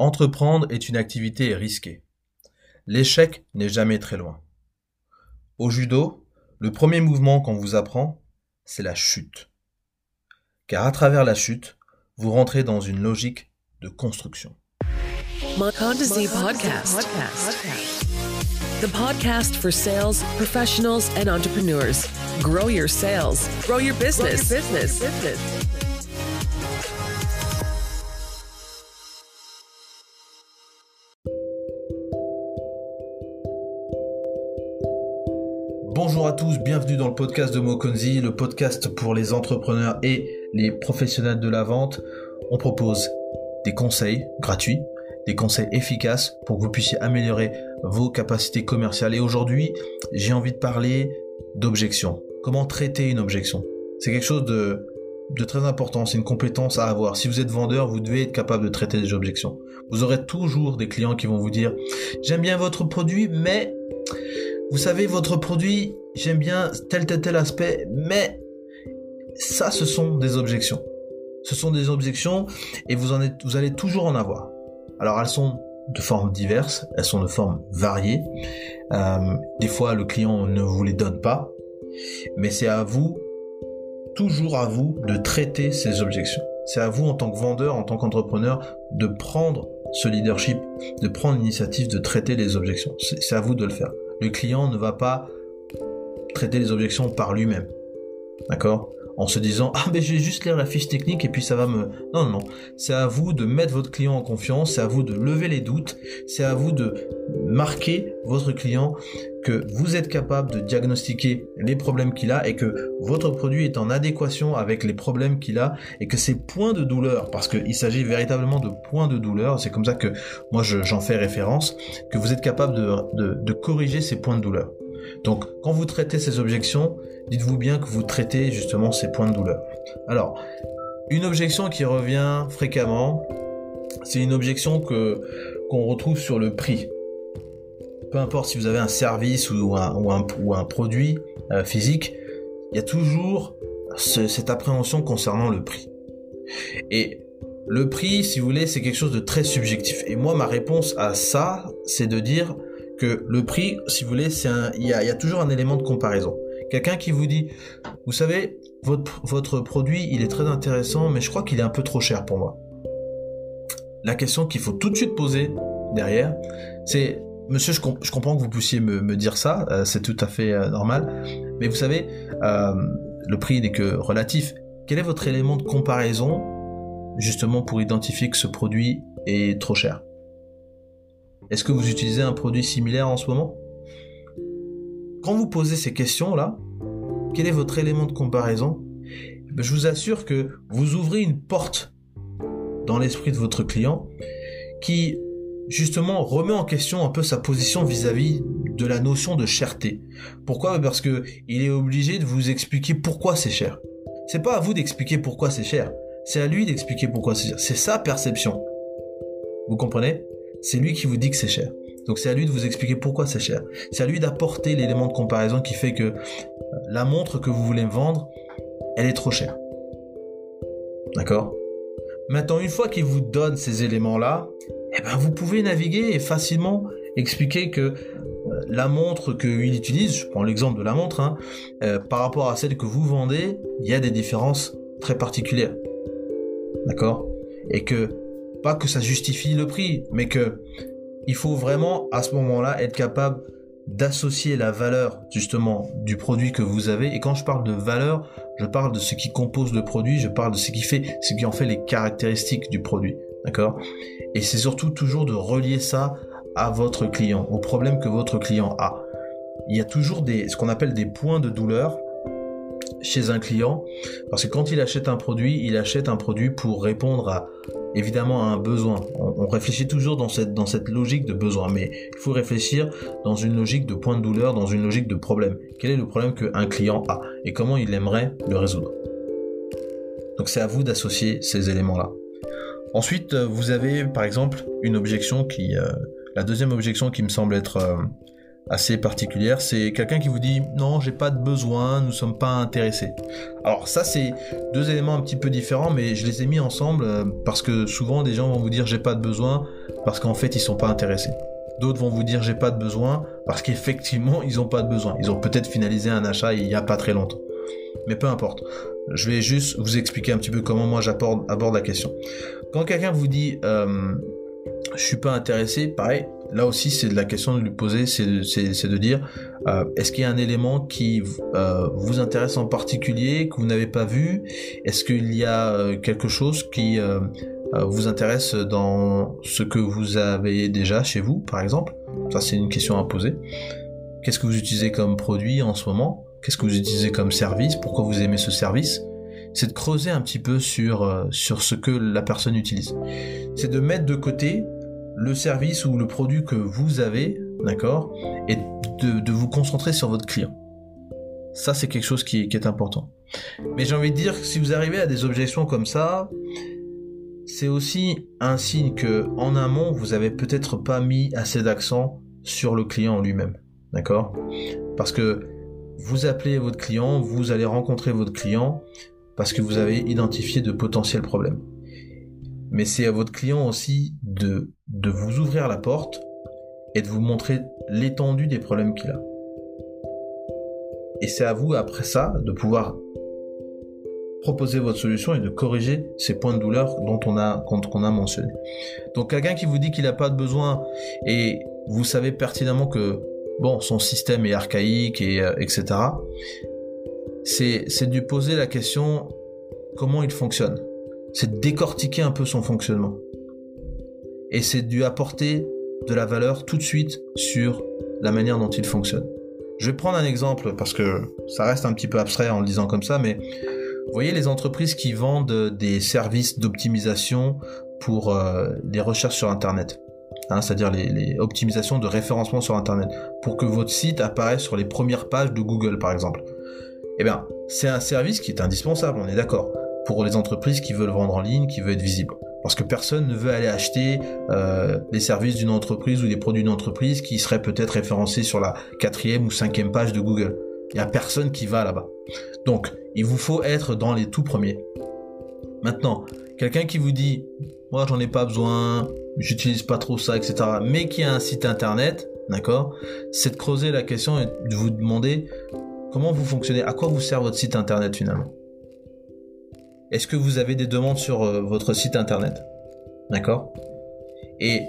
Entreprendre est une activité risquée. L'échec n'est jamais très loin. Au judo, le premier mouvement qu'on vous apprend, c'est la chute. Car à travers la chute, vous rentrez dans une logique de construction. podcast. The podcast for sales professionals and entrepreneurs. Grow your sales, grow your business. business. Bonjour à tous, bienvenue dans le podcast de Mokonzi, le podcast pour les entrepreneurs et les professionnels de la vente. On propose des conseils gratuits, des conseils efficaces pour que vous puissiez améliorer vos capacités commerciales. Et aujourd'hui, j'ai envie de parler d'objection. Comment traiter une objection? C'est quelque chose de, de très important, c'est une compétence à avoir. Si vous êtes vendeur, vous devez être capable de traiter des objections. Vous aurez toujours des clients qui vont vous dire, j'aime bien votre produit, mais vous savez, votre produit, j'aime bien tel, tel, tel aspect, mais ça, ce sont des objections. Ce sont des objections et vous, en êtes, vous allez toujours en avoir. Alors, elles sont de formes diverses, elles sont de formes variées. Euh, des fois, le client ne vous les donne pas, mais c'est à vous, toujours à vous, de traiter ces objections. C'est à vous, en tant que vendeur, en tant qu'entrepreneur, de prendre ce leadership, de prendre l'initiative de traiter les objections. C'est à vous de le faire. Le client ne va pas traiter les objections par lui-même. D'accord? En se disant ah ben je vais juste lire la fiche technique et puis ça va me non non non c'est à vous de mettre votre client en confiance c'est à vous de lever les doutes c'est à vous de marquer votre client que vous êtes capable de diagnostiquer les problèmes qu'il a et que votre produit est en adéquation avec les problèmes qu'il a et que ces points de douleur parce qu'il s'agit véritablement de points de douleur c'est comme ça que moi j'en fais référence que vous êtes capable de, de corriger ces points de douleur donc, quand vous traitez ces objections, dites-vous bien que vous traitez justement ces points de douleur. Alors, une objection qui revient fréquemment, c'est une objection que qu'on retrouve sur le prix. Peu importe si vous avez un service ou un, ou un, produit euh, physique, il y a toujours cette appréhension concernant le prix. Et le prix, si vous voulez, c'est quelque chose de très subjectif. Et moi, ma réponse à ça, c'est de dire, que le prix, si vous voulez, c'est il y a, toujours un élément de comparaison. Quelqu'un qui vous dit, vous savez, votre, votre produit, il est très intéressant, mais je crois qu'il est un peu trop cher pour moi. La question qu'il faut tout de suite poser derrière, c'est, monsieur, je, comprends que vous puissiez me, dire ça, euh, c'est tout à fait euh, normal, mais vous savez, euh, le prix n'est que relatif. Quel est votre élément de comparaison, justement, pour identifier que ce produit est trop cher? Est-ce que vous utilisez un produit similaire en ce moment? Quand vous posez ces questions-là, quel est votre élément de comparaison? Ben, Je vous assure que vous ouvrez une porte dans l'esprit de votre client qui justement remet en question un peu sa position vis-à-vis de la notion de cherté. Pourquoi? Parce que il est obligé de vous expliquer pourquoi c'est cher. C'est pas à vous d'expliquer pourquoi c'est cher, c'est à lui d'expliquer pourquoi c'est cher. C'est sa perception. Vous comprenez? C'est lui qui vous dit que c'est cher. Donc c'est à lui de vous expliquer pourquoi c'est cher. C'est à lui d'apporter l'élément de comparaison qui fait que euh, la montre que vous voulez vendre, elle est trop chère. D'accord? Maintenant, une fois qu'il vous donne ces éléments-là, eh ben, vous pouvez naviguer et facilement expliquer que euh, la montre qu'il utilise, je prends l'exemple de la montre, hein, euh, par rapport à celle que vous vendez, il y a des différences très particulières. D'accord? Et que pas que ça justifie le prix, mais que il faut vraiment à ce moment-là être capable d'associer la valeur justement du produit que vous avez. Et quand je parle de valeur, je parle de ce qui compose le produit, je parle de ce qui fait, ce qui en fait les caractéristiques du produit. D'accord? Et c'est surtout toujours de relier ça à votre client, au problème que votre client a. Il y a toujours des, ce qu'on appelle des points de douleur chez un client, parce que quand il achète un produit, il achète un produit pour répondre à évidemment à un besoin. On, réfléchit toujours dans cette, dans cette logique de besoin, mais il faut réfléchir dans une logique de point de douleur, dans une logique de problème. Quel est le problème qu'un client a et comment il aimerait le résoudre? Donc c'est à vous d'associer ces éléments-là. Ensuite, vous avez par exemple une objection qui, euh, la deuxième objection qui me semble être euh, assez particulière, c'est quelqu'un qui vous dit non, j'ai pas de besoin, nous sommes pas intéressés. Alors ça c'est deux éléments un petit peu différents, mais je les ai mis ensemble euh, parce que souvent des gens vont vous dire j'ai pas de besoin parce qu'en fait ils sont pas intéressés. D'autres vont vous dire j'ai pas de besoin parce qu'effectivement ils ont pas de besoin. Ils ont peut-être finalisé un achat il y a pas très longtemps. Mais peu importe. Je vais juste vous expliquer un petit peu comment moi j'aborde la question. Quand quelqu'un vous dit euh, je suis pas intéressé, pareil, là aussi c'est de la question de lui poser, c'est de, dire euh, est-ce qu'il y a un élément qui euh, vous intéresse en particulier que vous n'avez pas vu? Est-ce qu'il y a euh, quelque chose qui vous intéresse dans ce que vous avez déjà chez vous, par exemple? Ça c'est une question à poser. Qu'est-ce que vous utilisez comme produit en ce moment? Qu'est-ce que vous utilisez comme service? Pourquoi vous aimez ce service? C'est de creuser un petit peu sur, sur ce que la personne utilise. C'est de mettre de côté le service ou le produit que vous avez, d'accord, et de, vous concentrer sur votre client. Ça, c'est quelque chose qui, est important. Mais j'ai envie de dire que si vous arrivez à des objections comme ça, c'est aussi un signe que en amont, vous avez peut-être pas mis assez d'accent sur le client lui-même. D'accord? Parce que vous appelez votre client, vous allez rencontrer votre client parce que vous avez identifié de potentiels problèmes mais c'est à votre client aussi de, vous ouvrir la porte et de vous montrer l'étendue des problèmes qu'il a. Et c'est à vous, après ça, de pouvoir proposer votre solution et de corriger ces points de douleur dont on qu'on a mentionné. Donc quelqu'un qui vous dit qu'il n'a pas de besoin et vous savez pertinemment que bon, son système est archaïque et euh, etc. C'est, de lui poser la question comment il fonctionne c'est de décortiquer un peu son fonctionnement. Et c'est de lui apporter de la valeur tout de suite sur la manière dont il fonctionne. Je vais prendre un exemple parce que ça reste un petit peu abstrait en le disant comme ça, mais vous voyez les entreprises qui vendent des services d'optimisation pour euh, les recherches sur Internet. Hein, c'est-à-dire les, optimisations de référencement sur Internet, pour que votre site apparaisse sur les premières pages de Google, par exemple. Eh bien, c'est un service qui est indispensable, on est d'accord pour les entreprises qui veulent vendre en ligne, qui veulent être visibles. Parce que personne ne veut aller acheter euh, les services d'une entreprise ou les produits d'une entreprise qui seraient peut-être référencés sur la quatrième ou cinquième page de Google. Il n'y a personne qui va là-bas. Donc, il vous faut être dans les tout premiers. Maintenant, quelqu'un qui vous dit, moi j'en ai pas besoin, j'utilise pas trop ça, etc., mais qui a un site internet, d'accord, c'est de creuser la question et de vous demander comment vous fonctionnez, à quoi vous sert votre site internet finalement. Est-ce que vous avez des demandes sur euh, votre site internet D'accord? Et,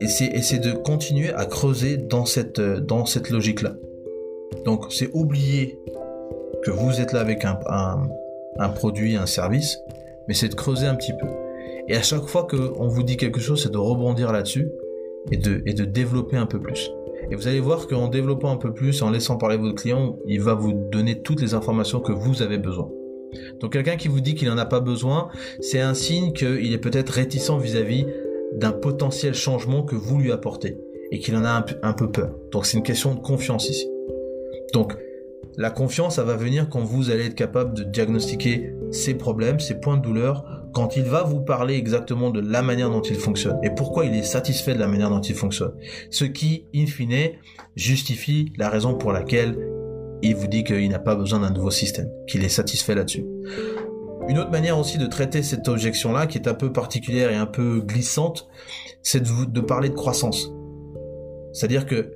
et c'est de continuer à creuser dans cette, euh, dans cette logique-là. Donc c'est oublier que vous êtes là avec un, produit, un service, mais c'est de creuser un petit peu. Et à chaque fois qu'on vous dit quelque chose, c'est de rebondir là-dessus et de, développer un peu plus. Et vous allez voir qu'en développant un peu plus, en laissant parler votre client, il va vous donner toutes les informations que vous avez besoin. Donc quelqu'un qui vous dit qu'il n'en a pas besoin, c'est un signe qu'il est peut-être réticent vis-à-vis d'un potentiel changement que vous lui apportez et qu'il en a un, peu peur. Donc c'est une question de confiance ici. Donc la confiance, ça va venir quand vous allez être capable de diagnostiquer ses problèmes, ses points de douleur, quand il va vous parler exactement de la manière dont il fonctionne et pourquoi il est satisfait de la manière dont il fonctionne. Ce qui, in fine, justifie la raison pour laquelle il vous dit qu'il n'a pas besoin d'un nouveau système, qu'il est satisfait là-dessus. Une autre manière aussi de traiter cette objection-là, qui est un peu particulière et un peu glissante, c'est de, de parler de croissance. C'est-à-dire que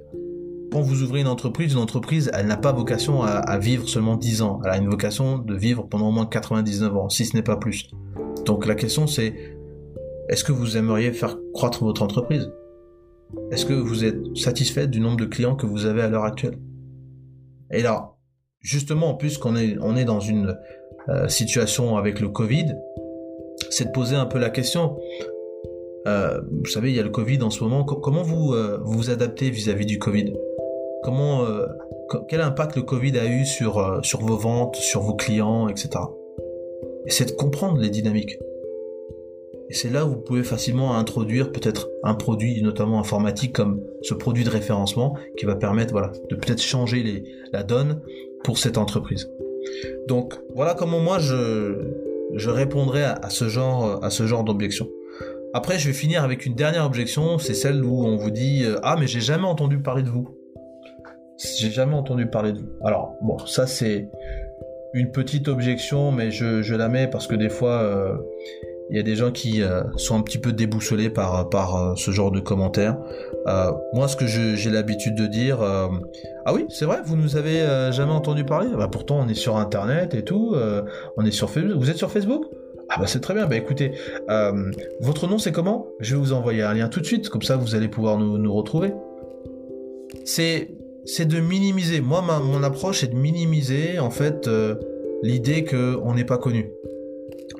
quand vous ouvrez une entreprise, une entreprise, elle n'a pas vocation à, vivre seulement 10 ans. Elle a une vocation de vivre pendant au moins 99 ans, si ce n'est pas plus. Donc la question c'est, est-ce que vous aimeriez faire croître votre entreprise? Est-ce que vous êtes satisfait du nombre de clients que vous avez à l'heure actuelle? Et là, justement, en plus qu'on est, on est dans une euh, situation avec le Covid, c'est de poser un peu la question. Euh, vous savez, il y a le Covid en ce moment. comment vous euh, vous adaptez vis-à-vis du Covid? Comment, quel impact le Covid a eu sur sur vos ventes, sur vos clients, etc. Et c'est de comprendre les dynamiques. Et c'est là où vous pouvez facilement introduire peut-être un produit, notamment informatique, comme ce produit de référencement, qui va permettre de peut-être changer la donne pour cette entreprise. Donc voilà comment moi je, répondrai à, ce genre, à ce genre d'objection. Après, je vais finir avec une dernière objection, c'est celle où on vous dit ah mais j'ai jamais entendu parler de vous. J'ai jamais entendu parler de vous. Alors, bon, ça c'est une petite objection, mais je, la mets parce que des fois, euh, il y a des gens qui euh, sont un petit peu déboussolés par, par euh, ce genre de commentaires. moi, ce que j'ai l'habitude de dire, ah oui, c'est vrai, vous nous avez jamais entendu parler? Bah, pourtant, on est sur Internet et tout, on est sur Facebook. Vous êtes sur Facebook? Ah bah c'est très bien, bah écoutez, votre nom c'est comment? Je vais vous envoyer un lien tout de suite, comme ça vous allez pouvoir nous, nous retrouver. C'est c'est de minimiser. Moi, mon approche est de minimiser en fait euh, l'idée qu'on n'est pas connu.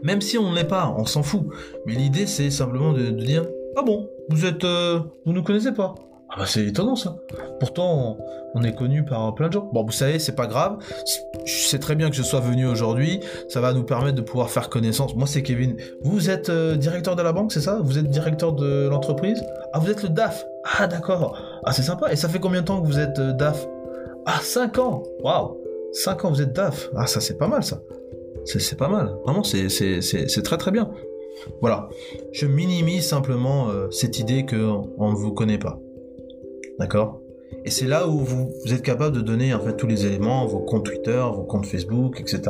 Même si on n'est pas, on s'en fout. Mais l'idée, c'est simplement de, dire ah bon, vous êtes, euh, vous nous connaissez pas. Ah bah c'est étonnant ça. Pourtant, on est connu par plein de gens. Bon, vous savez, c'est pas grave. Je sais très bien que je sois venu aujourd'hui. Ça va nous permettre de pouvoir faire connaissance. Moi, c'est Kevin. Vous êtes euh, directeur de la banque, c'est ça? Vous êtes directeur de l'entreprise? Ah, vous êtes le DAF. Ah, d'accord. Ah, c'est sympa. Et ça fait combien de temps que vous êtes euh, DAF? Ah, 5 ans. Waouh. 5 ans, vous êtes DAF. Ah, ça, c'est pas mal, ça. C'est pas mal. Vraiment, c'est très très bien. Voilà. Je minimise simplement euh, cette idée qu'on ne vous connaît pas. D'accord? Et c'est là où vous, êtes capable de donner en fait tous les éléments, vos comptes Twitter, vos comptes Facebook, etc.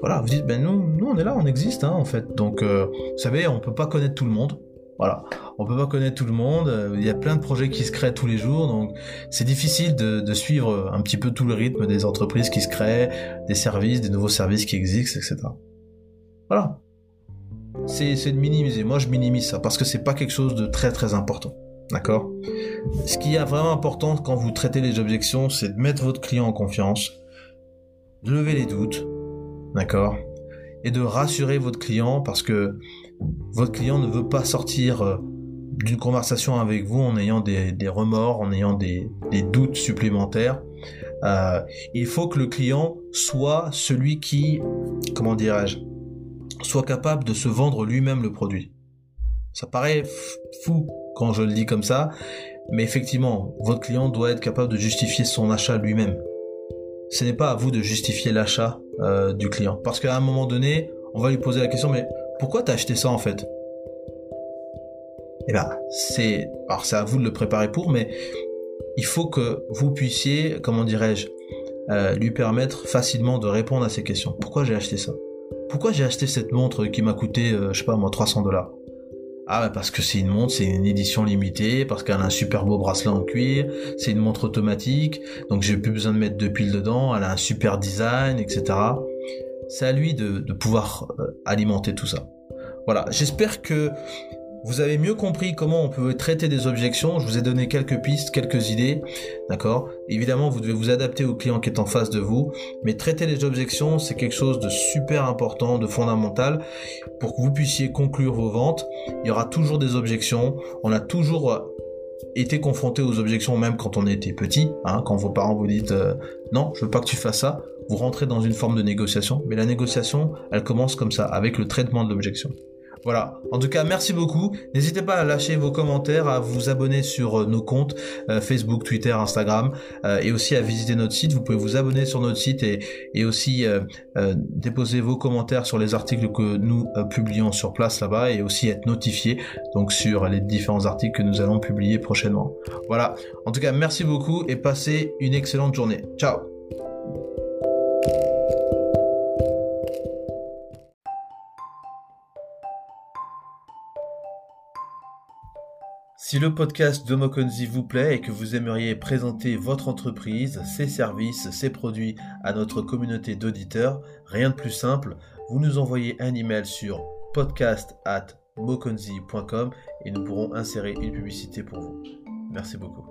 Voilà, vous dites, ben nous, nous on est là, on existe, hein, en fait. Donc, euh, vous savez, on peut pas connaître tout le monde. Voilà, on peut pas connaître tout le monde. Il y a plein de projets qui se créent tous les jours, donc c'est difficile de, suivre un petit peu tout le rythme des entreprises qui se créent, des services, des nouveaux services qui existent, etc. Voilà. C'est de minimiser. Moi, je minimise ça parce que c'est pas quelque chose de très très important. D'accord? Ce qui est vraiment important quand vous traitez les objections, c'est de mettre votre client en confiance, de lever les doutes, d'accord? Et de rassurer votre client parce que votre client ne veut pas sortir euh, d'une conversation avec vous en ayant des, remords, en ayant des, doutes supplémentaires. Euh, il faut que le client soit celui qui, comment dirais-je, soit capable de se vendre lui-même le produit. Ça paraît fou quand je le dis comme ça, mais effectivement, votre client doit être capable de justifier son achat lui-même. Ce n'est pas à vous de justifier l'achat euh, du client, parce qu'à un moment donné, on va lui poser la question, mais pourquoi t'as acheté ça en fait? Eh ben, c'est, alors c'est à vous de le préparer pour, mais il faut que vous puissiez, comment dirais-je, euh, lui permettre facilement de répondre à ces questions. Pourquoi j'ai acheté ça? Pourquoi j'ai acheté cette montre qui m'a coûté, euh, je sais pas moi, 300 dollars? Ah parce que c'est une montre, c'est une édition limitée, parce qu'elle a un super beau bracelet en cuir, c'est une montre automatique, donc j'ai plus besoin de mettre deux piles dedans, elle a un super design, etc. C'est à lui de, pouvoir euh, alimenter tout ça. Voilà, j'espère que vous avez mieux compris comment on peut traiter des objections. Je vous ai donné quelques pistes, quelques idées. D'accord? Évidemment, vous devez vous adapter au client qui est en face de vous. Mais traiter les objections, c'est quelque chose de super important, de fondamental. Pour que vous puissiez conclure vos ventes, il y aura toujours des objections. On a toujours été confronté aux objections même quand on était petit. Hein, quand vos parents vous disent euh, non, je veux pas que tu fasses ça. Vous rentrez dans une forme de négociation. Mais la négociation, elle commence comme ça, avec le traitement de l'objection. Voilà. En tout cas, merci beaucoup. N'hésitez pas à lâcher vos commentaires, à vous abonner sur euh, nos comptes euh, Facebook, Twitter, Instagram, euh, et aussi à visiter notre site. Vous pouvez vous abonner sur notre site et, et aussi déposer vos commentaires sur les articles que nous publions sur place là-bas, et aussi être notifié donc sur les différents articles que nous allons publier prochainement. Voilà. En tout cas, merci beaucoup et passez une excellente journée. Ciao. Si le podcast de Mokonzi vous plaît et que vous aimeriez présenter votre entreprise, ses services, ses produits à notre communauté d'auditeurs, rien de plus simple, vous nous envoyez un email sur podcast at et nous pourrons insérer une publicité pour vous. Merci beaucoup.